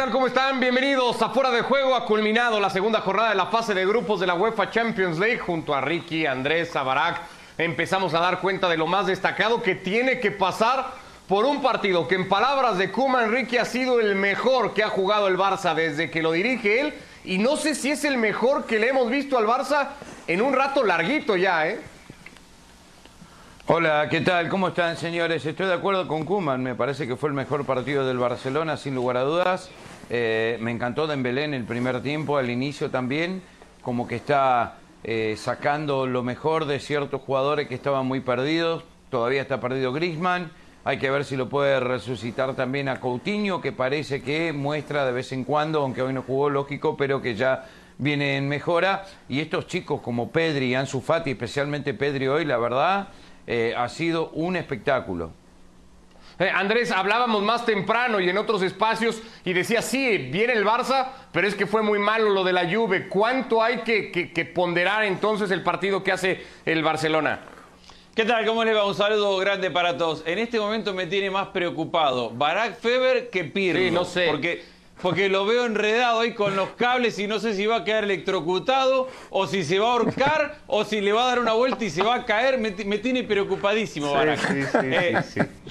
tal? ¿Cómo están? Bienvenidos a Fuera de Juego. Ha culminado la segunda jornada de la fase de grupos de la UEFA Champions League junto a Ricky, Andrés, Zabarak. Empezamos a dar cuenta de lo más destacado que tiene que pasar por un partido que en palabras de Kuma Enrique ha sido el mejor que ha jugado el Barça desde que lo dirige él y no sé si es el mejor que le hemos visto al Barça en un rato larguito ya, ¿eh? Hola, ¿qué tal? ¿Cómo están, señores? Estoy de acuerdo con Kuman. Me parece que fue el mejor partido del Barcelona, sin lugar a dudas. Eh, me encantó Dembélé en el primer tiempo, al inicio también, como que está eh, sacando lo mejor de ciertos jugadores que estaban muy perdidos. Todavía está perdido Griezmann. Hay que ver si lo puede resucitar también a Coutinho, que parece que muestra de vez en cuando, aunque hoy no jugó lógico, pero que ya viene en mejora. Y estos chicos como Pedri y Ansu Fati, especialmente Pedri hoy, la verdad eh, ha sido un espectáculo. Eh, Andrés, hablábamos más temprano y en otros espacios y decía, sí, viene el Barça, pero es que fue muy malo lo de la Juve. ¿Cuánto hay que, que ponderar entonces el partido que hace el Barcelona? ¿Qué tal? ¿Cómo les va? Un saludo grande para todos. En este momento me tiene más preocupado Barack Feber que Pirlo. Sí, no sé. Porque porque lo veo enredado ahí con los cables y no sé si va a quedar electrocutado o si se va a ahorcar o si le va a dar una vuelta y se va a caer. Me, tiene preocupadísimo, eh,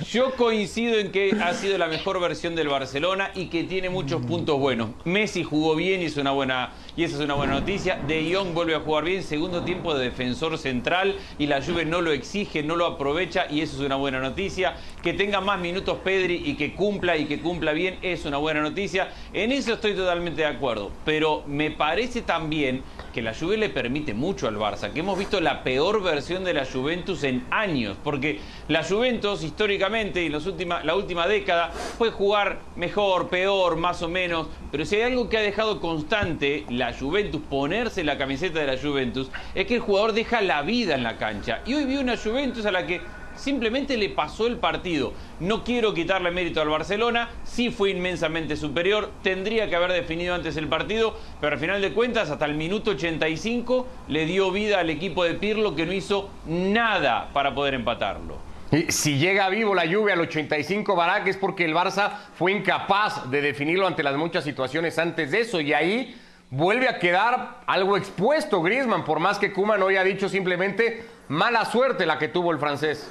yo coincido en que ha sido la mejor versión del Barcelona y que tiene muchos puntos buenos. Messi jugó bien y, es una buena, y esa es una buena noticia. De Jong vuelve a jugar bien, segundo tiempo de defensor central y la Juve no lo exige, no lo aprovecha y eso es una buena noticia. Que tenga más minutos Pedri y que cumpla y que cumpla bien es una buena noticia. En eso estoy totalmente de acuerdo, pero me parece también que la Juve le permite mucho al Barça, que hemos visto la peor versión de la Juventus en años, porque la Juventus históricamente y la última década puede jugar mejor, peor, más o menos, pero si hay algo que ha dejado constante la Juventus, ponerse la camiseta de la Juventus, es que el jugador deja la vida en la cancha. Y hoy vi una Juventus a la que simplemente le pasó el partido. No quiero quitarle mérito al Barcelona, sí fue inmensamente superior, tendría que haber definido antes el partido, pero al final de cuentas, hasta el minuto 85 le dio vida al equipo de Pirlo que no hizo nada para poder empatarlo. Si llega vivo la lluvia al 85 Barak es porque el Barça fue incapaz de definirlo ante las muchas situaciones antes de eso y ahí vuelve a quedar algo expuesto Griezmann, por más que Kuman hoy ha dicho simplemente mala suerte la que tuvo el francés.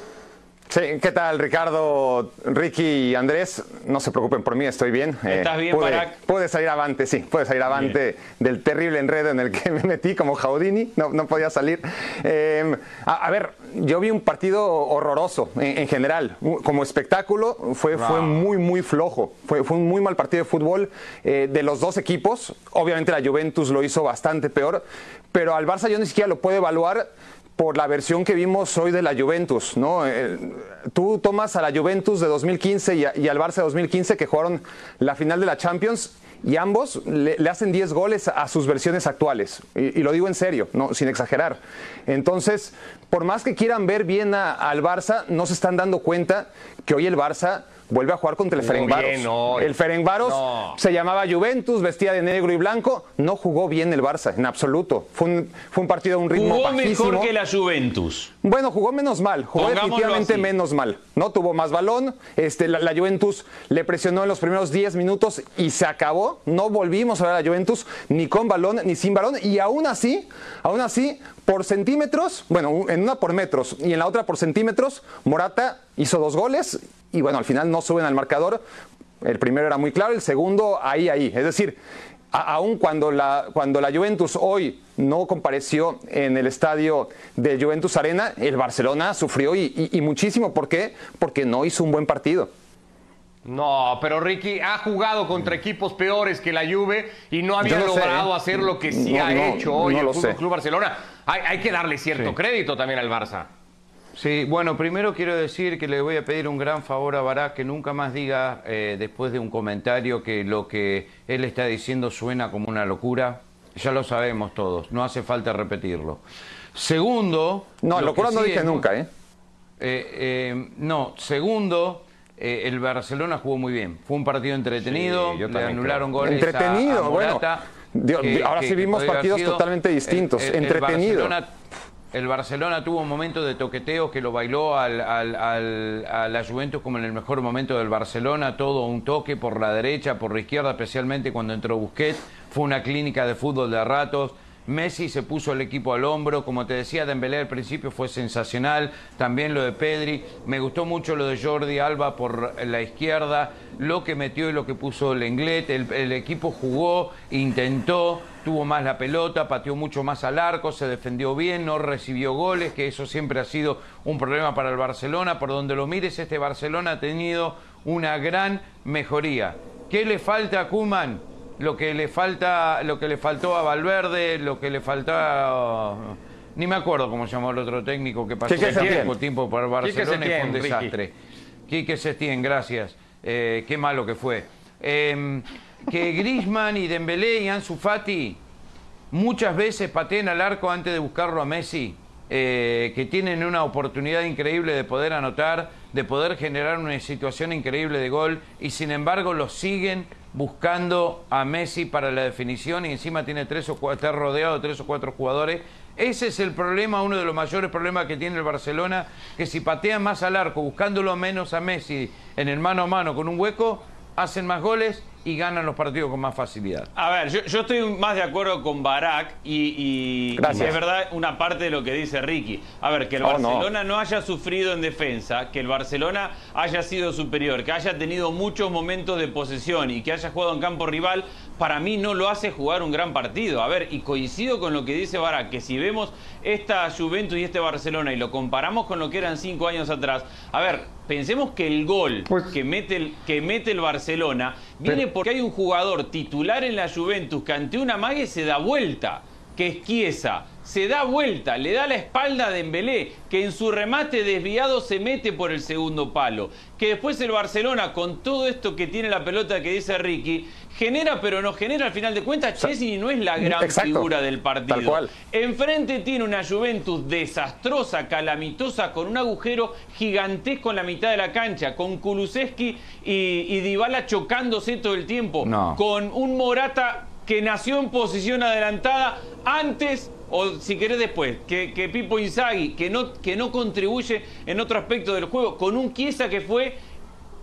Sí, ¿qué tal Ricardo, Ricky y Andrés? No se preocupen por mí, estoy bien. ¿Estás bien, puede, puede salir avante, sí, puede salir avante del terrible enredo en el que me metí como Jaudini, no, no podía salir. Em, a, ver, yo vi un partido horroroso en, general. Como espectáculo fue, fue muy, muy flojo. Fue, fue un muy mal partido de fútbol eh, de los dos equipos. Obviamente la Juventus lo hizo bastante peor, pero al Barça yo ni siquiera lo puedo evaluar por la versión que vimos hoy de la Juventus, ¿no? Eh, tú tomas a la Juventus de 2015 y, al Barça de 2015 que jugaron la final de la Champions y ambos le, hacen 10 goles a sus versiones actuales. Y, lo digo en serio, no, sin exagerar. Entonces, por más que quieran ver bien al Barça, no se están dando cuenta que hoy el Barça vuelve a jugar contra el Ferencváros. el Ferencváros se llamaba Juventus, vestía de negro y blanco, no jugó bien el Barça, en absoluto. Fue un, fue un partido de un ritmo Jugó mejor que la Juventus. Bueno, jugó menos mal, jugó definitivamente menos mal. No tuvo más balón, este, la, Juventus le presionó en los primeros 10 minutos y se acabó. No volvimos a ver a la Juventus ni con balón ni sin balón y aún así, aún así, por centímetros, bueno, en una por metros y en la otra por centímetros, Morata hizo dos goles y bueno, al final no suben al marcador. El primero era muy claro, el segundo ahí, ahí. Es decir, aún cuando la, cuando la Juventus hoy no compareció en el estadio de Juventus Arena, el Barcelona sufrió y, muchísimo. ¿Por qué? Porque no hizo un buen partido. No, pero Ricky ha jugado contra equipos peores que la Juve y no había logrado ¿eh? hacer lo que sí ha hecho hoy el Club Barcelona. Hay, que darle cierto crédito también al Barça. Sí, bueno, primero quiero decir que le voy a pedir un gran favor a Barak que nunca más diga eh, después de un comentario que lo que él está diciendo suena como una locura. Ya lo sabemos todos, no hace falta repetirlo. Segundo... No, locura no dije nunca, ¿eh? ¿eh? eh no, segundo, el Barcelona jugó muy bien. Fue un partido entretenido, le anularon goles Entretenido, bueno. ahora sí vimos partidos totalmente distintos. entretenidos. El Barcelona tuvo un momento de toqueteo que lo bailó al, al- a la Juventus como en el mejor momento del Barcelona, todo un toque por la derecha, por la izquierda, especialmente cuando entró Busquets. Fue una clínica de fútbol de ratos. Messi se puso el equipo al hombro, como te decía, Dembélé al principio fue sensacional, también lo de Pedri, me gustó mucho lo de Jordi Alba por la izquierda, lo que metió y lo que puso el, el equipo jugó, intentó, tuvo más la pelota, pateó mucho más al arco, se defendió bien, no recibió goles, que eso siempre ha sido un problema para el Barcelona, por donde lo mires este Barcelona ha tenido una gran mejoría. ¿Qué le falta a Kuman? lo que le falta, lo que le faltó a Valverde, lo que le faltó ni me acuerdo cómo se llamó el otro técnico que pasó tiempo por Quique Barcelona y fue un desastre. Quique Setién, gracias. Eh, qué malo que fue. Eh, que Griezmann y Dembélé y Ansu Fati muchas veces pateen al arco antes de buscarlo a Messi, eh, que tienen una oportunidad increíble de poder anotar, de poder generar una situación increíble de gol y sin embargo los siguen buscando a Messi para la definición y encima tiene tres o cuatro, está rodeado de tres o cuatro jugadores. Ese es el problema, uno de los mayores problemas que tiene el Barcelona, que si patean más al arco, buscándolo menos a Messi en el mano a mano con un hueco, hacen más goles y ganan los partidos con más facilidad. A ver, yo, yo estoy más de acuerdo con Barak y, y- Gracias. y es verdad una parte de lo que dice Ricky. A ver, que el Oh, no. Barcelona no. haya sufrido en defensa, que el Barcelona haya sido superior, que haya tenido muchos momentos de posesión y que haya jugado en campo rival, para mí no lo hace jugar un gran partido. A ver, y coincido con lo que dice Barak, que si vemos esta Juventus y este Barcelona y lo comparamos con lo que eran cinco años atrás, a ver, pensemos que el gol Pues- que, mete el, que mete el Barcelona viene porque hay un jugador titular en la Juventus que ante una mague se da vuelta, que es Chiesa. Se da vuelta, le da la espalda a Dembélé, que en su remate desviado se mete por el segundo palo. Que después el Barcelona, con todo esto que tiene la pelota que dice Ricky, genera pero no genera. Al final de cuentas, Chesney no es la gran Exacto, figura del partido. tal cual. Enfrente tiene una Juventus desastrosa, calamitosa, con un agujero gigantesco en la mitad de la cancha, con Kulusevski y, y Dybala chocándose todo el tiempo, No. con un Morata que nació en posición adelantada antes o si querés después, que, que Pipo Inzaghi, que no, que no contribuye en otro aspecto del juego, con un Chiesa que fue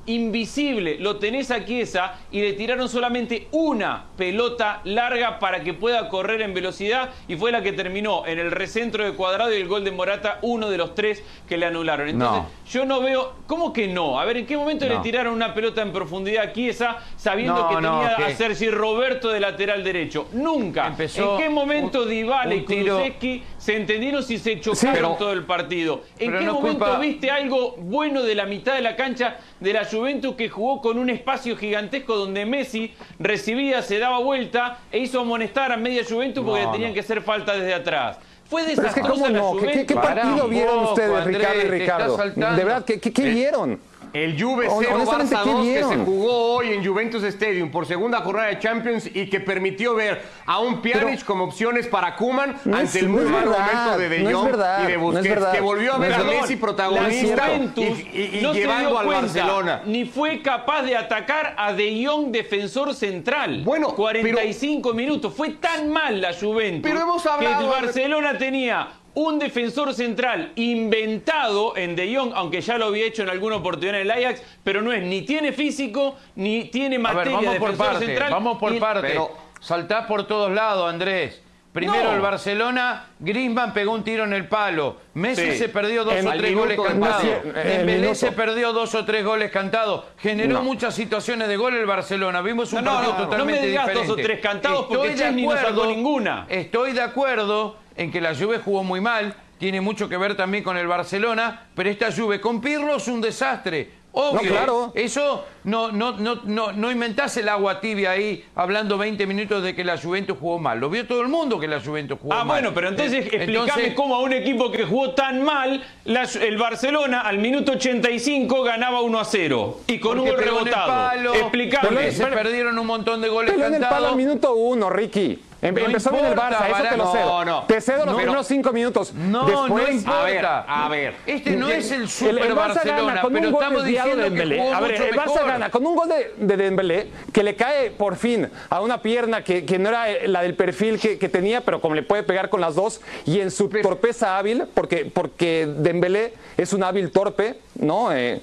invisible, lo tenés a Chiesa y le tiraron solamente una pelota larga para que pueda correr en velocidad y fue la que terminó en el recentro de cuadrado y el gol de Morata, uno de los tres que le anularon. Entonces, No. yo no veo, ¿cómo que no? A ver, ¿en qué momento le tiraron una pelota en profundidad a Chiesa sabiendo No, que tenía a Sergi Roberto de lateral derecho? Nunca. Empezó ¿En qué momento un- Dybala y Kulusevski se entendieron si se chocaron pero- todo el partido? ¿En qué momento culpa- viste algo bueno de la mitad de la cancha de la Juventus que jugó con un espacio gigantesco donde Messi recibía, se daba vuelta e hizo amonestar a media Juventus porque No, le tenían no. que hacer falta desde atrás? Fue Pero es que desastrosa cómo la no, ¿qué, Juventus. qué- qué Pará partido vieron poco, ustedes, Andrés, Ricardo y Ricardo? De verdad, ¿qué, qué- qué vieron? El Juve Hon- 0 honestamente, Barça ¿qué 2 que se jugó hoy en Juventus Stadium por segunda jornada de Champions y que permitió ver a un Pjanic como opciones para Kuman No ante el no muy mal verdad, momento de De no Jong verdad, y de no Busquets, que volvió a no ver a. Messi protagonista Juventus y, y- y no se llevando al cuenta, Barcelona. Ni fue capaz de atacar a De Jong, defensor central. Bueno, 45 minutos. Fue tan mal la Juventus Pero hemos que hablado- el Barcelona tenía un defensor central inventado en De Jong, aunque ya lo había hecho en alguna oportunidad en el Ajax, pero no es ni tiene físico ni tiene materia ver, vamos de por defensor parte, central. vamos por Y- parte. pero- Saltás por todos lados, Andrés. Primero No. el Barcelona, Griezmann pegó un tiro en el palo. Messi Sí. se perdió dos En- o tres minuto goles cantados. Dembélé se perdió dos o tres goles cantados. Generó No. muchas situaciones de gol el Barcelona. Vimos un No, no, partido no, no totalmente me digas dos o tres cantados porque Estoy de Chesney no sacó acuerdo- ninguna. Estoy de acuerdo en que la Juve jugó muy mal. Tiene mucho que ver también con el Barcelona, pero esta Juve con Pirlo es un desastre. Obvio, No, claro. eso no, no, no, no, no inventás el agua tibia ahí hablando 20 minutos de que la Juventus jugó mal. Lo vio todo el mundo que la Juventus jugó Ah, mal. bueno, pero entonces Eh, explícame entonces, cómo a un equipo que jugó tan mal, la- el Barcelona al minuto 85 ganaba 1 a 0 y con un gol rebotado. palo, Explícame. se perdieron un montón de goles Pero en el palo cantados. al minuto uno, Ricky. Em- No empezó bien el Barça, eso te lo cedo. No, no. Te cedo los No. primeros cinco minutos. No, Después, no importa. a ver, a ver. Este no es el super el, el Barça Barcelona, gana con pero un gol estamos desviado diciendo de Dembélé. A ver, el Barça mejor. gana con un gol de, de Dembélé que le cae por fin a una pierna que, que no era la del perfil que, que tenía, pero como le puede pegar con las dos y en su torpeza hábil, porque, porque Dembélé es un hábil torpe, ¿no? Eh,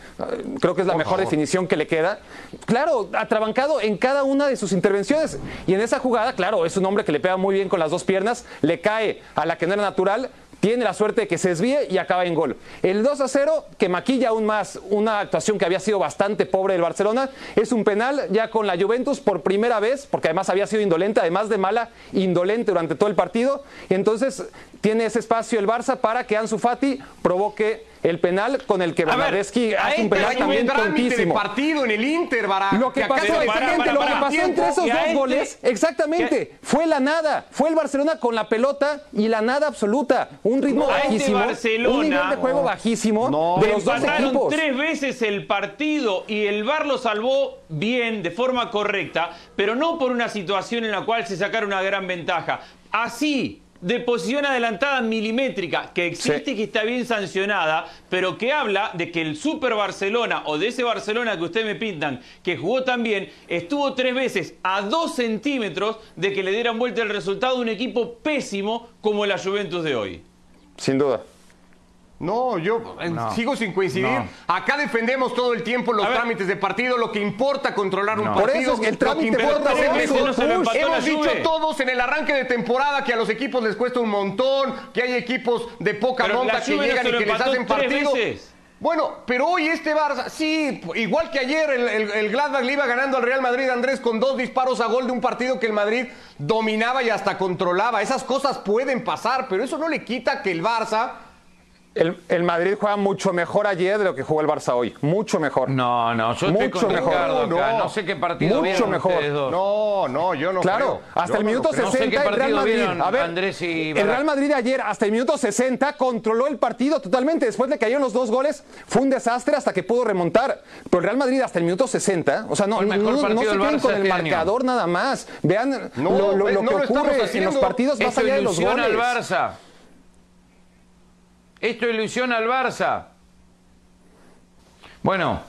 creo que es la mejor definición que le queda. Claro, atrabancado en cada una de sus intervenciones y en esa jugada, claro, es un hombre que le pega muy bien con las dos piernas, le cae a la que no era natural, tiene la suerte de que se desvíe y acaba en gol. El 2 a 0, que maquilla aún más una actuación que había sido bastante pobre del Barcelona, es un penal ya con la Juventus por primera vez, porque además había sido indolente, además de mala, indolente durante todo el partido. Entonces tiene ese espacio el Barça para que Ansu Fati provoque el penal con el que a hace un penal también tontísimo. partido en el Inter, Barak. Lo que pasó, para, exactamente, para, lo que pasó entre esos dos este- goles, exactamente, fue la nada. Fue el Barcelona con la pelota y la nada absoluta. Un ritmo este bajísimo, un nivel de juego bajísimo No. de los dos equipos. tres veces el partido y el VAR lo salvó bien, de forma correcta, pero no por una situación en la cual se sacara una gran ventaja. Así, de posición adelantada milimétrica, que existe Sí. y que está bien sancionada, pero que habla de que el Super Barcelona o de ese Barcelona que ustedes me pintan, que jugó tan bien, estuvo tres veces a dos centímetros de que le dieran vuelta el resultado de un equipo pésimo como la Juventus de hoy. Sin duda. No, yo eh, sigo sin coincidir. No. Acá defendemos todo el tiempo los trámites de partido, lo que importa controlar un partido. Por eso es que el lo que trámite importa es empató la Hemos dicho todos en el arranque de temporada que a los equipos les cuesta un montón, que hay equipos de poca Pero monta que llegan y que les hacen partido. veces. Bueno, pero hoy este Barça, sí, igual que ayer el, el, el Gladbach le iba ganando al Real Madrid, Andrés, con dos disparos a gol de un partido que el Madrid dominaba y hasta controlaba. Esas cosas pueden pasar, pero eso no le quita que el Barça El, el Madrid juega mucho mejor ayer de lo que jugó el Barça hoy. Mucho mejor. No, no, yo estoy Mucho con mejor. Ricardo acá. No, No, sé qué partido Mucho vieron mejor. ustedes dos. No, no, yo no Claro, creo. hasta Yo el no minuto lo creo. No sé 60 qué el Real Madrid. vieron A ver, Andrés y el. Real Madrid ayer hasta el minuto 60 controló el partido totalmente. Después de que cayeron los dos goles, fue un desastre hasta que pudo remontar. Pero el Real Madrid hasta el minuto 60, o sea, no, el no, mejor no- no se queden con el este año. marcador nada más. Vean No, lo, lo- lo no que ocurre en los partidos más allá de los goles. al Barça. Esto ilusiona al Barça. Bueno,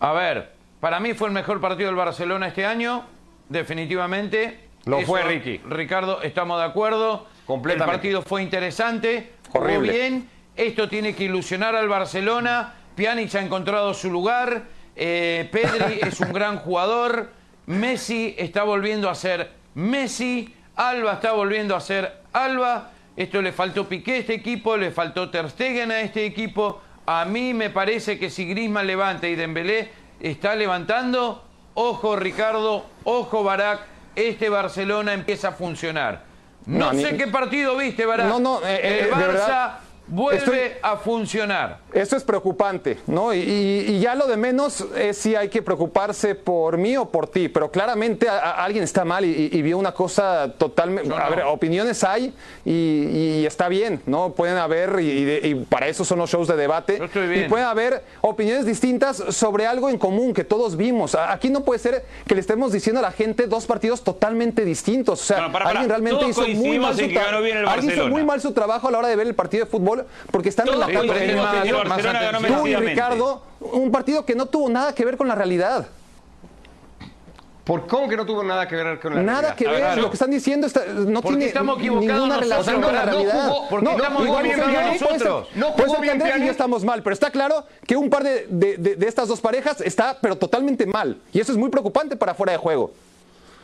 a ver, para mí fue el mejor partido del Barcelona este año, definitivamente. Lo fue, Ricky. Ricardo, estamos de acuerdo. Completamente. El partido fue interesante, Horrible. bien. Esto tiene que ilusionar al Barcelona. Pjanic ha encontrado su lugar. Eh, Pedri es un gran jugador. Messi está volviendo a ser Messi. Alba está volviendo a ser Alba. Esto le faltó Piqué a este equipo, le faltó Ter Stegen a este equipo. A mí me parece que si Griezmann levanta y Dembélé está levantando, ojo Ricardo, ojo Barak, este Barcelona empieza a funcionar. No, No, sé ni- qué partido viste, Barak. No, no, eh, eh, El Barça vuelve estoy- a funcionar. Esto es preocupante, ¿no? Y, y- y ya lo de menos es si hay que preocuparse por mí o por ti, pero claramente a- a- alguien está mal y, y vio una cosa totalmente... A ver, opiniones hay y, está bien, ¿no? Pueden haber, de- y para eso son los shows de debate, y pueden haber opiniones distintas sobre algo en común que todos vimos. Aquí no puede ser que le estemos diciendo a la gente dos partidos totalmente distintos. O sea, Bueno, para, para. alguien realmente hizo muy mal su alguien hizo muy mal su trabajo a la hora de ver el partido de fútbol porque están Todos coincidimos más- en que el más Barcelona ganó atención. Tú y. Ricardo, un partido que no tuvo nada que ver con la realidad. ¿Por cómo que no tuvo nada que ver con la Nada realidad? que A ver, ver. Lo que están diciendo está- no tiene estamos ninguna relación con la No realidad. jugó- porque estamos igual bien nosotros. No jugó que bien Andrés y yo estamos mal, pero está claro que un par de, de- de- de estas dos parejas está pero totalmente mal. Y eso es muy preocupante para fuera de juego.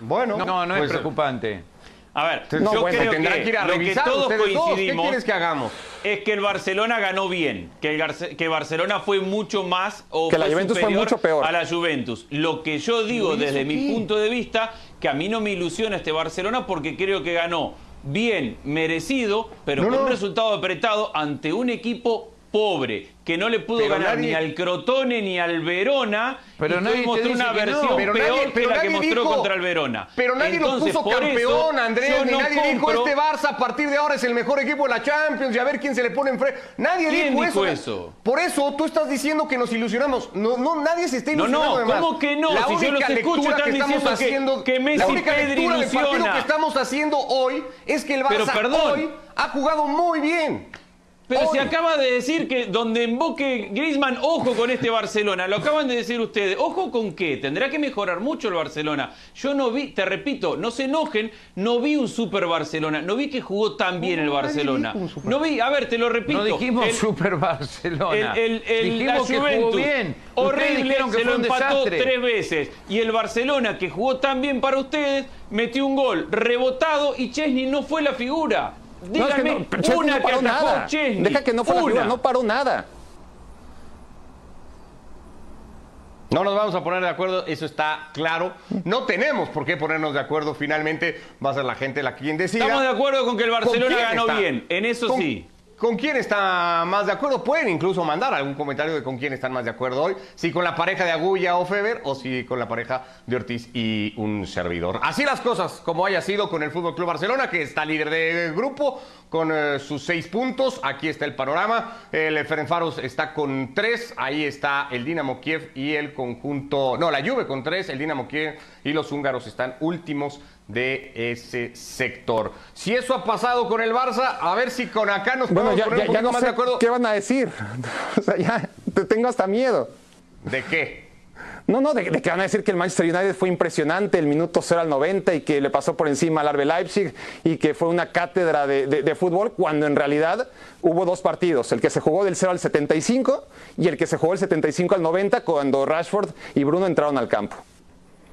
Bueno, No, no es pues, preocupante. A ver, No, yo bueno, creo que, que ir a lo que todos dos. ¿Qué coincidimos quieres que hagamos? Es que el Barcelona ganó bien, que, el Garce- que Barcelona fue mucho más o Que la Juventus fue superior mucho peor. a la Juventus. Lo que yo digo desde mi punto de vista, que a mí no me ilusiona este Barcelona porque creo que ganó bien, merecido, pero No, con no. un resultado apretado ante un equipo pobre, que no le pudo ganar ni al Crotone ni al Verona, pero nadie mostró una versión peor que la que mostró contra el Verona. Pero nadie lo puso campeón, Andrés, ni nadie dijo este Barça a partir de ahora es el mejor equipo de la Champions y a ver quién se le pone enfrente. Nadie dijo, eso. Por eso tú estás diciendo que nos ilusionamos. No, no nadie se está ilusionando. No, no, ¿cómo que no? La si yo los escucho están que diciendo haciendo, que, Messi la única lectura del partido que estamos haciendo hoy es que el Barça hoy ha jugado muy bien. Pero se acaba de decir que donde emboque Griezmann, ojo con este Barcelona. Lo acaban de decir ustedes. ¿Ojo con qué? Tendrá que mejorar mucho el Barcelona. Yo no vi, te repito, no se enojen, no vi un super Barcelona. No vi que jugó tan bien el Barcelona. No vi, a ver, te lo repito. No dijimos super Barcelona. El, dijimos que jugó bien. Horrible, que se lo empató tres veces. Y el Barcelona, que jugó tan bien para ustedes, metió un gol rebotado y Chesney no fue la figura. Dígame no, una que, nada. Deja que no no paró nada. No nos vamos a poner de acuerdo, eso está claro. No tenemos por qué ponernos de acuerdo. Finalmente va a ser la gente la quien decida. Estamos de acuerdo con que el Barcelona ganó bien, en eso sí. ¿Con quién está más de acuerdo? Pueden incluso mandar algún comentario de con quién están más de acuerdo hoy. Si con la pareja de Agulla o Feber o si con la pareja de Ortiz y un servidor. Así las cosas, como haya sido con el Fútbol Club Barcelona, que está líder de grupo con eh, sus seis puntos. Aquí está el panorama. El Ferencváros está con tres. Ahí está el Dinamo Kiev y el conjunto. No, la Juve con tres. El Dinamo Kiev y los húngaros están últimos de ese sector. Si eso ha pasado con el Barça, a ver si con acá nos podemos poner un no más de acuerdo. ¿Qué van a decir? O sea, ya te tengo hasta miedo. ¿De qué? No, no, de, que van a decir que el Manchester United fue impresionante el minuto 0 al 90 y que le pasó por encima al Arbe Leipzig y que fue una cátedra de, de, fútbol, cuando en realidad hubo dos partidos, el que se jugó del 0 al 75 y el que se jugó del 75 al 90 cuando Rashford y Bruno entraron al campo.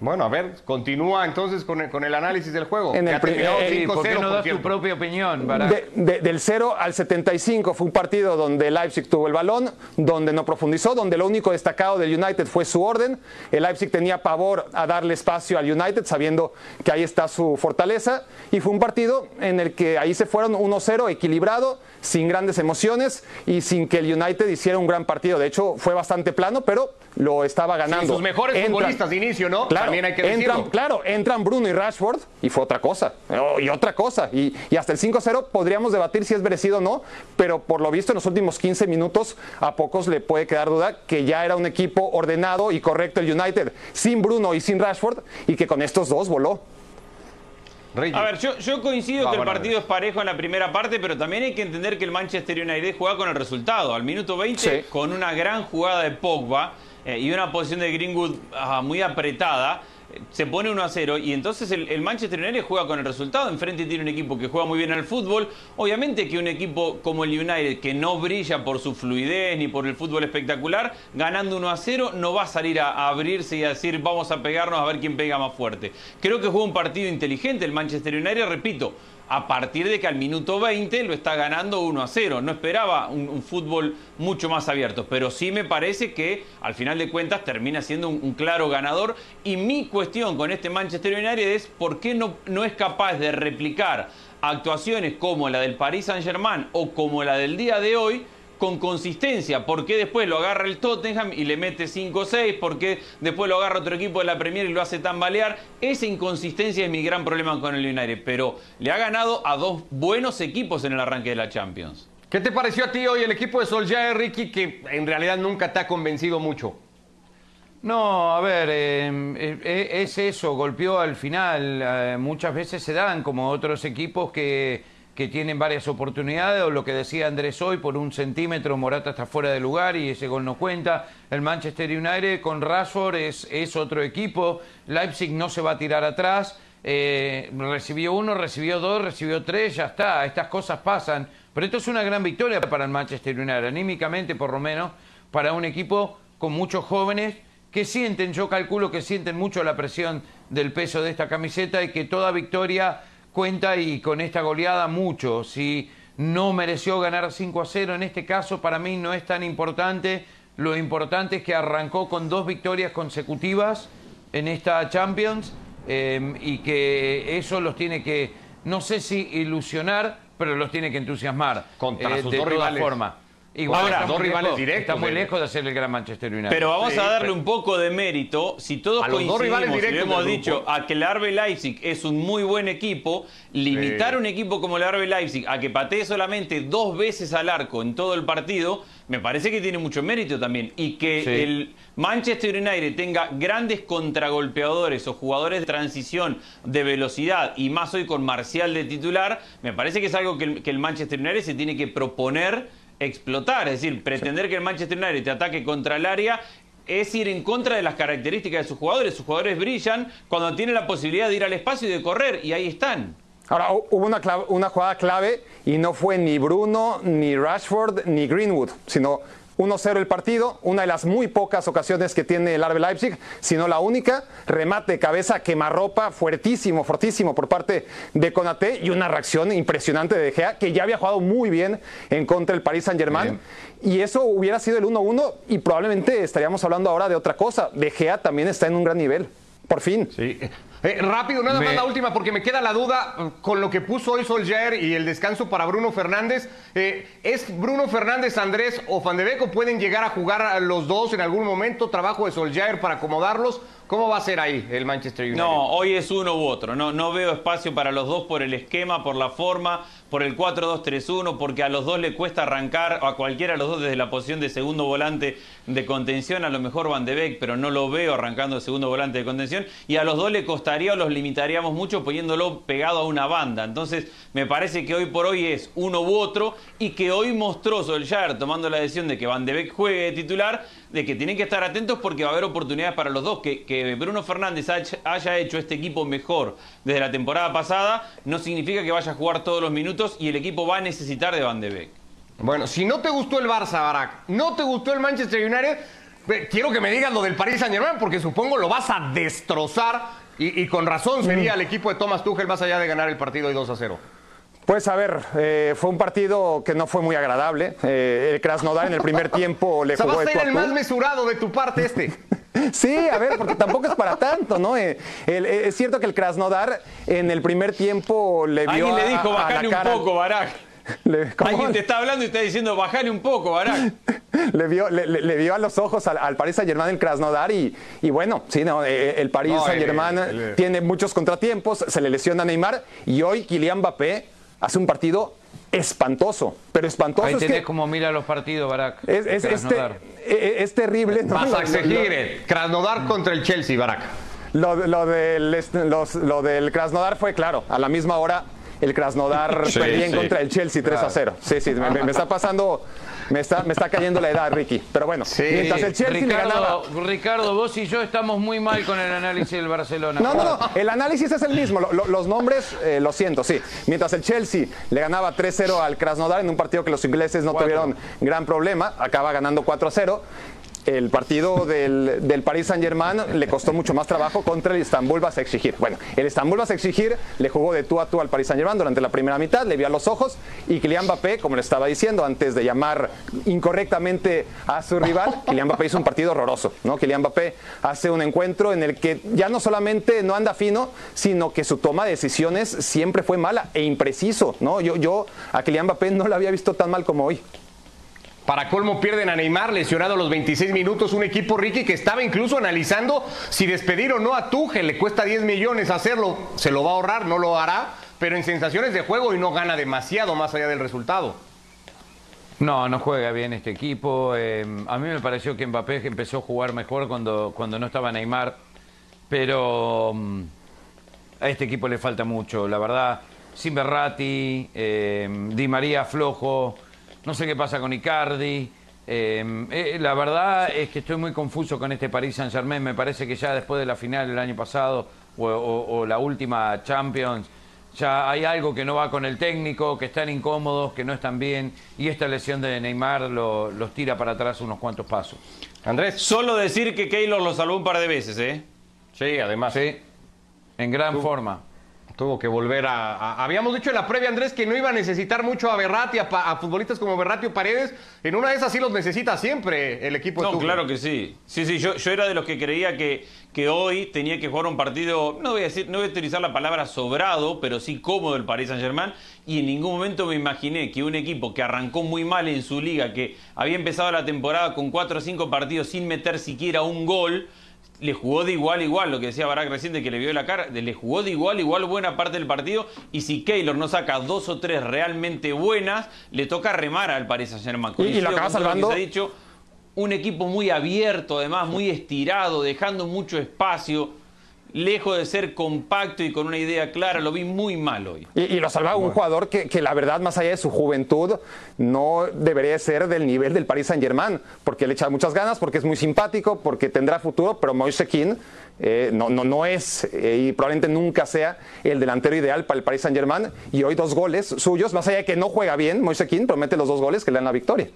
Bueno, a ver, continúa entonces con el, con el análisis del juego. En el primer, ¿Por qué no das tu propia opinión? del 0 al 75 fue un partido donde Leipzig tuvo el balón, donde no profundizó, donde lo único destacado del United fue su orden. El Leipzig tenía pavor a darle espacio al United, sabiendo que ahí está su fortaleza. Y fue un partido en el que ahí se fueron 1-0 equilibrado, sin grandes emociones y sin que el United hiciera un gran partido. De hecho, fue bastante plano, pero lo estaba ganando. sus mejores futbolistas de inicio, ¿no? Claro, También hay que decirlo. Entran, claro, entran Bruno y Rashford y fue otra cosa. Oh, y otra cosa. Y, hasta el 5-0 podríamos debatir si es merecido o no, pero por lo visto en los últimos 15 minutos a pocos le puede quedar duda que ya era un equipo ordenado y correcto el United, sin Bruno y sin Rashford, y que con estos dos voló. A ver, yo, coincido que el partido es parejo en la primera parte, pero también hay que entender que el Manchester United juega con el resultado. Al minuto 20, con una gran jugada de Pogba, eh, y una posición de Greenwood ah, muy apretada, se pone 1 a 0 y entonces el, Manchester United juega con el resultado. Enfrente tiene un equipo que juega muy bien al fútbol. Obviamente que un equipo como el United, que no brilla por su fluidez ni por el fútbol espectacular, ganando 1 a 0 no va a salir a, abrirse y a decir vamos a pegarnos a ver quién pega más fuerte. Creo que juega un partido inteligente el Manchester United, repito, a partir de que al minuto 20 lo está ganando 1 a 0. No esperaba un, fútbol mucho más abierto, pero sí me parece que al final de cuentas termina siendo un, claro ganador. Y mi cuestión con este Manchester United es por qué no, no es capaz de replicar actuaciones como la del Paris Saint-Germain o como la del día de hoy con consistencia. ¿Por qué después lo agarra el Tottenham y le mete 5-6? ¿Por qué después lo agarra otro equipo de la Premier y lo hace tambalear? Esa inconsistencia es mi gran problema con el United. Pero le ha ganado a dos buenos equipos en el arranque de la Champions. ¿Qué te pareció a ti hoy el equipo de Solskjaer, Ricky, que en realidad nunca te ha convencido mucho? No, a ver, eh, eh, es eso, golpeó al final. Eh, muchas veces se dan como otros equipos que que tienen varias oportunidades, o lo que decía Andrés hoy, por un centímetro Morata está fuera de lugar y ese gol no cuenta. El Manchester United con Rashford es, es otro equipo, Leipzig no se va a tirar atrás, eh, recibió uno, recibió dos, recibió tres, ya está, estas cosas pasan. Pero esto es una gran victoria para el Manchester United, anímicamente por lo menos, para un equipo con muchos jóvenes que sienten, yo calculo que sienten mucho la presión del peso de esta camiseta y que toda victoria cuenta y con esta goleada mucho. Si no mereció ganar 5 a 0, en este caso para mí no es tan importante. Lo importante es que arrancó con dos victorias consecutivas en esta Champions em, y que eso los tiene que, no sé si ilusionar, pero los tiene que entusiasmar. Contra eh, de todas formas. Igual Ahora, está dos muy rivales lejos- directos, Está muy lejos de ser el gran Manchester United. Pero vamos Sí, a darle pero- un poco de mérito. Si todos A los dos coincidimos rivales y directos hemos dicho a que el RB Leipzig es un muy buen equipo, limitar Sí. un equipo como el RB Leipzig a que patee solamente dos veces al arco en todo el partido, me parece que tiene mucho mérito también. Y que Sí. el Manchester United tenga grandes contragolpeadores o jugadores de transición de velocidad y más hoy con Marcial de titular, me parece que es algo que el, que el Manchester United se tiene que proponer explotar, es decir, pretender que el Manchester United te ataque contra el área es ir en contra de las características de sus jugadores. Sus jugadores brillan cuando tienen la posibilidad de ir al espacio y de correr, y ahí están. Ahora, hu- hubo una, una jugada clave y no fue ni Bruno, ni Rashford, ni Greenwood, sino 1-0 el partido, una de las muy pocas ocasiones que tiene el RB Leipzig, sino la única, remate de cabeza, quemarropa, fuertísimo, fortísimo por parte de Konaté y una reacción impresionante de De Gea, que ya había jugado muy bien en contra del Paris Saint-Germain. Y eso hubiera sido el 1-1 y probablemente estaríamos hablando ahora de otra cosa. De Gea también está en un gran nivel, por fin. Sí. Eh, rápido, nada más la última, porque me queda la duda con lo que puso hoy Solskjaer y el descanso para Bruno Fernández. Eh, ¿Es Bruno Fernández, Andrés o Van de Beek o pueden llegar a jugar a los dos en algún momento? ¿Trabajo de Solskjaer para acomodarlos? ¿Cómo va a ser ahí el Manchester United? No, hoy es uno u otro. No, no veo espacio para los dos por el esquema, por la forma, por el 4-2-3-1, porque a los dos le cuesta arrancar, a cualquiera de los dos desde la posición de segundo volante de contención, a lo mejor Van de Beek, pero no lo veo arrancando de segundo volante de contención, y a los dos le costaría o los limitaríamos mucho poniéndolo pegado a una banda. Entonces, me parece que hoy por hoy es uno u otro, y que hoy mostró Solskjaer tomando la decisión de que Van de Beek juegue de titular, de que tienen que estar atentos porque va a haber oportunidades para los dos. Que, Bruno Fernández haya hecho este equipo mejor desde la temporada pasada no significa que vaya a jugar todos los minutos y el equipo va a necesitar de Van de Beek. Bueno, si no te gustó el Barça, Barak, no te gustó el Manchester United, eh, quiero que me digas lo del Paris Saint Germain, porque supongo lo vas a destrozar y, y con razón sería el equipo de Thomas Tuchel más allá de ganar el partido y 2 a 0. Pues a ver, eh, fue un partido que no fue muy agradable. Eh, el Krasnodar en el primer tiempo le O sea, jugó vas a ser el más mesurado de tu parte este. Sí, a ver, porque tampoco es para tanto, ¿no? Eh, el- eh, es cierto que el Krasnodar en el primer tiempo le vio Alguien le dijo, bajale un cara- poco, Barak. Le. Alguien te está hablando y está diciendo, bajale un poco, Barak. le vio, le, vio a los ojos al, al Paris Saint Germain el Krasnodar y, y bueno, sí, no, eh, el Paris No, Saint Germain el- el- tiene muchos contratiempos, se le lesiona a Neymar y hoy Kylian Mbappé hace un partido espantoso, pero espantoso Ahí es tenés que como mira los partidos, Barak. es, es- de es te- Krasnodar. eh, es terrible. ¿no? Vas a exigir eh, Krasnodar contra el Chelsea, Barak. Lo, lo del, est- los- lo del Krasnodar fue claro. A la misma hora, el Krasnodar Sí, perdía en sí. contra del Chelsea 3 a 0. Sí, sí, me- me está pasando, me está, me está cayendo la edad, Ricky. Pero bueno, Sí. mientras el Chelsea le ganaba. Ricardo, Ricardo, vos y yo estamos muy mal con el análisis del Barcelona. No, no, no, el análisis es el mismo. Lo- lo- los nombres, eh, lo siento, sí. Mientras el Chelsea le ganaba 3-0 al Krasnodar en un partido que los ingleses no tuvieron gran problema, acaba ganando 4-0. El partido del, del Paris Saint-Germain le costó mucho más trabajo contra el Istanbul vas a exigir. Bueno, el Istanbul vas a exigir le jugó de tú a tú al Paris Saint-Germain durante la primera mitad, le vio a los ojos y Kylian Mbappé, como le estaba diciendo antes de llamar incorrectamente a su rival, Kylian Mbappé hizo un partido horroroso, ¿no? Kylian Mbappé hace un encuentro en el que ya no solamente no anda fino, sino que su toma de decisiones siempre fue mala e impreciso, ¿no? Yo, yo a Kylian Mbappé no lo había visto tan mal como hoy. Para colmo pierden a Neymar lesionado a los 26 minutos, un equipo Ricky que estaba incluso analizando si despedir o no a Tuchel, le cuesta 10 millones hacerlo, se lo va a ahorrar, no lo hará, pero en sensaciones de juego y no gana demasiado más allá del resultado. No, no juega bien este equipo. Eh, a mí me pareció que Mbappé empezó a jugar mejor cuando, cuando no estaba Neymar, pero mm, a este equipo le falta mucho, la verdad. Sin Berratti, eh, Di María flojo, no sé qué pasa con Icardi. Eh, eh, la verdad es que estoy muy confuso con este Paris Saint Germain. Me parece que ya después de la final del año pasado o, o- o la última Champions, ya hay algo que no va con el técnico, que están incómodos, que no están bien. Y esta lesión de Neymar lo- los tira para atrás unos cuantos pasos. Andrés. Solo decir que Keylor lo salvó un par de veces, ¿eh? Sí, además. Sí, en gran forma. Tuvo que volver a, Habíamos dicho en la previa, Andrés, que no iba a necesitar mucho a Berratti, a, futbolistas como Berratti o Paredes. En una de esas sí los necesita siempre el equipo de No, claro que sí. Sí, sí, yo, yo era de los que creía que, que hoy tenía que jugar un partido, no voy a decir, no voy a utilizar la palabra sobrado, pero sí cómodo el Paris Saint-Germain. Y en ningún momento me imaginé que un equipo que arrancó muy mal en su liga, que había empezado la temporada con cuatro o cinco partidos sin meter siquiera un gol, le jugó de igual igual, lo que decía Barack reciente que le vio la cara, le jugó de igual igual buena parte del partido y si Keylor no saca dos o tres realmente buenas, le toca remar al Paris Saint-Germain. Y, lo acaba salvando. se ha dicho, un equipo muy abierto, además muy estirado, dejando mucho espacio lejos de ser compacto y con una idea clara, lo vi muy mal hoy. Y, lo salvaba un jugador que, que, la verdad, más allá de su juventud, no debería ser del nivel del Paris Saint Germain, porque le echa muchas ganas, porque es muy simpático, porque tendrá futuro, pero Moise Keane eh, no, no, no es eh, y probablemente nunca sea el delantero ideal para el Paris Saint Germain. Y hoy dos goles suyos, más allá de que no juega bien, Moise Keane promete los dos goles que le dan la victoria.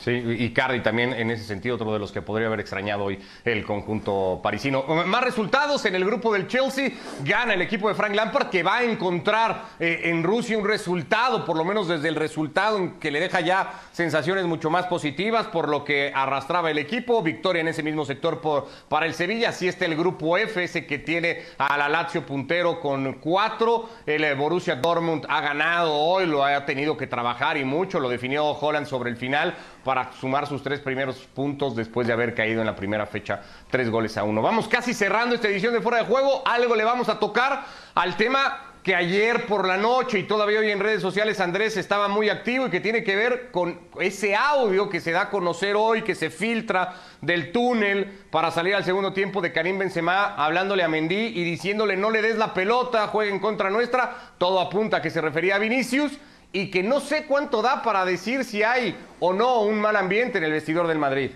Sí, y Cardi también en ese sentido, otro de los que podría haber extrañado hoy el conjunto parisino. Más resultados en el grupo del Chelsea. Gana el equipo de Frank Lampard que va a encontrar eh, en Rusia un resultado, por lo menos desde el resultado que le deja ya sensaciones mucho más positivas por lo que arrastraba el equipo. Victoria en ese mismo sector por, para el Sevilla. Así está el grupo F, ese que tiene a la Lazio puntero con cuatro. El eh, Borussia Dortmund ha ganado hoy, lo ha tenido que trabajar y mucho. Lo definió Holland sobre el final para sumar sus tres primeros puntos después de haber caído en la primera fecha tres goles a uno. Vamos casi cerrando esta edición de Fuera de Juego. Algo le vamos a tocar al tema que ayer por la noche y todavía hoy en redes sociales Andrés estaba muy activo y que tiene que ver con ese audio que se da a conocer hoy, que se filtra del túnel para salir al segundo tiempo de Karim Benzema hablándole a Mendy y diciéndole no le des la pelota, juegue en contra nuestra. Todo apunta a que se refería a Vinicius y que no sé cuánto da para decir si hay o no un mal ambiente en el vestidor del Madrid.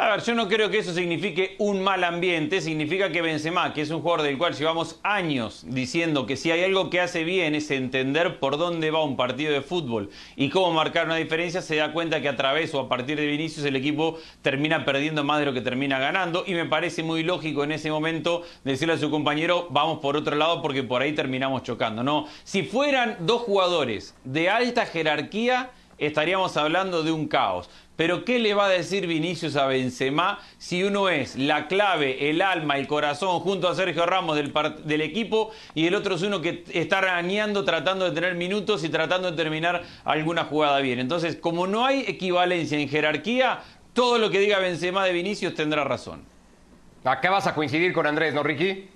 A ver, yo no creo que eso signifique un mal ambiente, significa que Benzema, que es un jugador del cual llevamos años diciendo que si hay algo que hace bien es entender por dónde va un partido de fútbol y cómo marcar una diferencia, se da cuenta que a través o a partir de Vinicius el equipo termina perdiendo más de lo que termina ganando y me parece muy lógico en ese momento decirle a su compañero, vamos por otro lado porque por ahí terminamos chocando. No, si fueran dos jugadores de alta jerarquía, estaríamos hablando de un caos. Pero ¿qué le va a decir Vinicius a Benzema si uno es la clave, el alma, el corazón junto a Sergio Ramos del, del equipo y el otro es uno que está arañando, tratando de tener minutos y tratando de terminar alguna jugada bien? Entonces, como no hay equivalencia en jerarquía, todo lo que diga Benzema de Vinicius tendrá razón. Acá vas a coincidir con Andrés, ¿no, Ricky?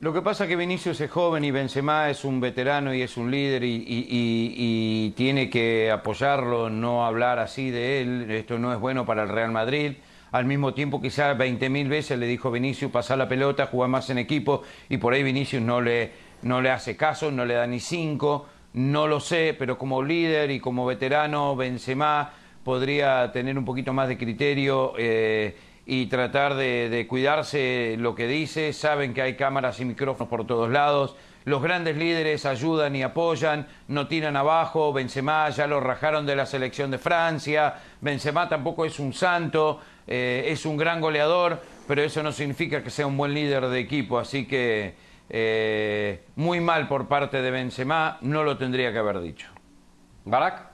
Lo que pasa es que Vinicius es joven y Benzema es un veterano y es un líder y, tiene que apoyarlo, no hablar así de él. Esto no es bueno para el Real Madrid. Al mismo tiempo, quizás 20.000 veces le dijo Vinicius pasar la pelota, jugar más en equipo y por ahí Vinicius no le, no le hace caso, no le da ni cinco. No lo sé, pero como líder y como veterano, Benzema podría tener un poquito más de criterio. Eh, y tratar de, cuidarse lo que dice. Saben que hay cámaras y micrófonos por todos lados. Los grandes líderes ayudan y apoyan, no tiran abajo. Benzema ya lo rajaron de la selección de Francia. Benzema tampoco es un santo, eh, es un gran goleador, pero eso no significa que sea un buen líder de equipo. Así que eh, muy mal por parte de Benzema, no lo tendría que haber dicho. Barak.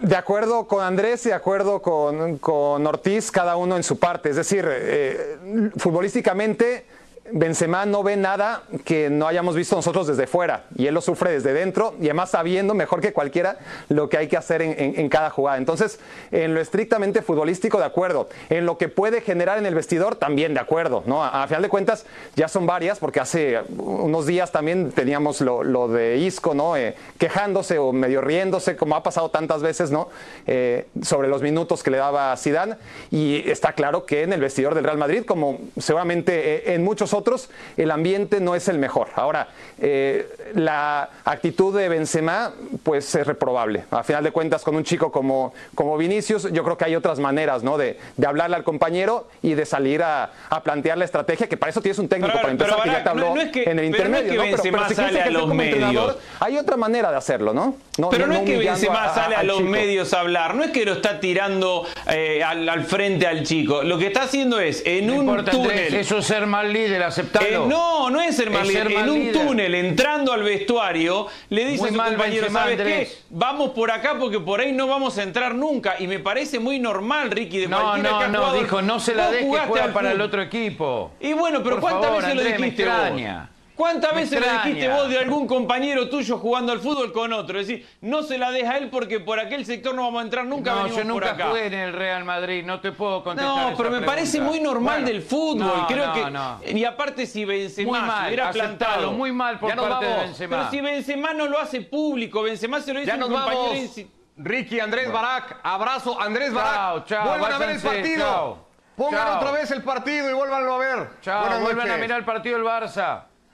De acuerdo con Andrés y de acuerdo con, con, Ortiz, cada uno en su parte. Es decir, eh, futbolísticamente Benzema no ve nada que no hayamos visto nosotros desde fuera y él lo sufre desde dentro y además sabiendo mejor que cualquiera lo que hay que hacer en, cada jugada. Entonces, en lo estrictamente futbolístico, de acuerdo. En lo que puede generar en el vestidor, también de acuerdo. ¿no? A, final de cuentas, ya son varias porque hace unos días también teníamos lo, de Isco, ¿no? Eh, quejándose o medio riéndose, como ha pasado tantas veces, ¿no? Eh, sobre los minutos que le daba Zidane y está claro que en el vestidor del Real Madrid, como seguramente eh, en muchos otros, el ambiente no es el mejor. Ahora, eh, la actitud de Benzema, pues es reprobable. A final de cuentas, con un chico como, como Vinicius, yo creo que hay otras maneras, ¿no? De, de hablarle al compañero y de salir a, a, plantear la estrategia, que para eso tienes un técnico para empezar, que ya te habló en el intermedio, no, es que Benzema sale a los medios. hay otra manera de hacerlo, ¿no? pero no, es que Benzema sale a, los medios a hablar, no es que lo está tirando eh, al, al, frente al chico. Lo que está haciendo es, en un túnel... Eso es ser mal líder aceptalo. Eh, no, no es ser Es mal en un líder. túnel, entrando al vestuario, le dice Muy a su mal compañero, Benzema, ¿sabes qué? Vamos por acá porque por ahí no vamos a entrar nunca. Y me parece muy normal, Ricky, de No, cualquiera que no, ha no, dijo, no se la que jugaste juega para el otro equipo. Y bueno, pero Por ¿cuántas favor, veces lo Andrés, me dijiste extraña. vos? ¿Cuántas Me veces lo dijiste vos de algún compañero tuyo jugando al fútbol con otro? Es decir, no se la deja él porque por aquel sector no vamos a entrar nunca, No, yo por nunca acá. jugué en el Real Madrid, no te puedo contestar No, esa pero me pregunta. parece muy normal Bueno, del fútbol. no, Creo no, que no. y aparte si Benzema Muy se mal, hubiera aceptalo, plantado, muy mal por Ya parte de. Benzema. pero si Benzema no lo hace público, Benzema se lo dice Ya a un compañero vamos. Ricky, Andrés Barak, abrazo. Andrés Barak, chao, vuelvan a ver el partido. chao. Pongan Chao. otra vez el partido y vuélvanlo a ver. Chao, vuelvan a mirar el partido del Barça.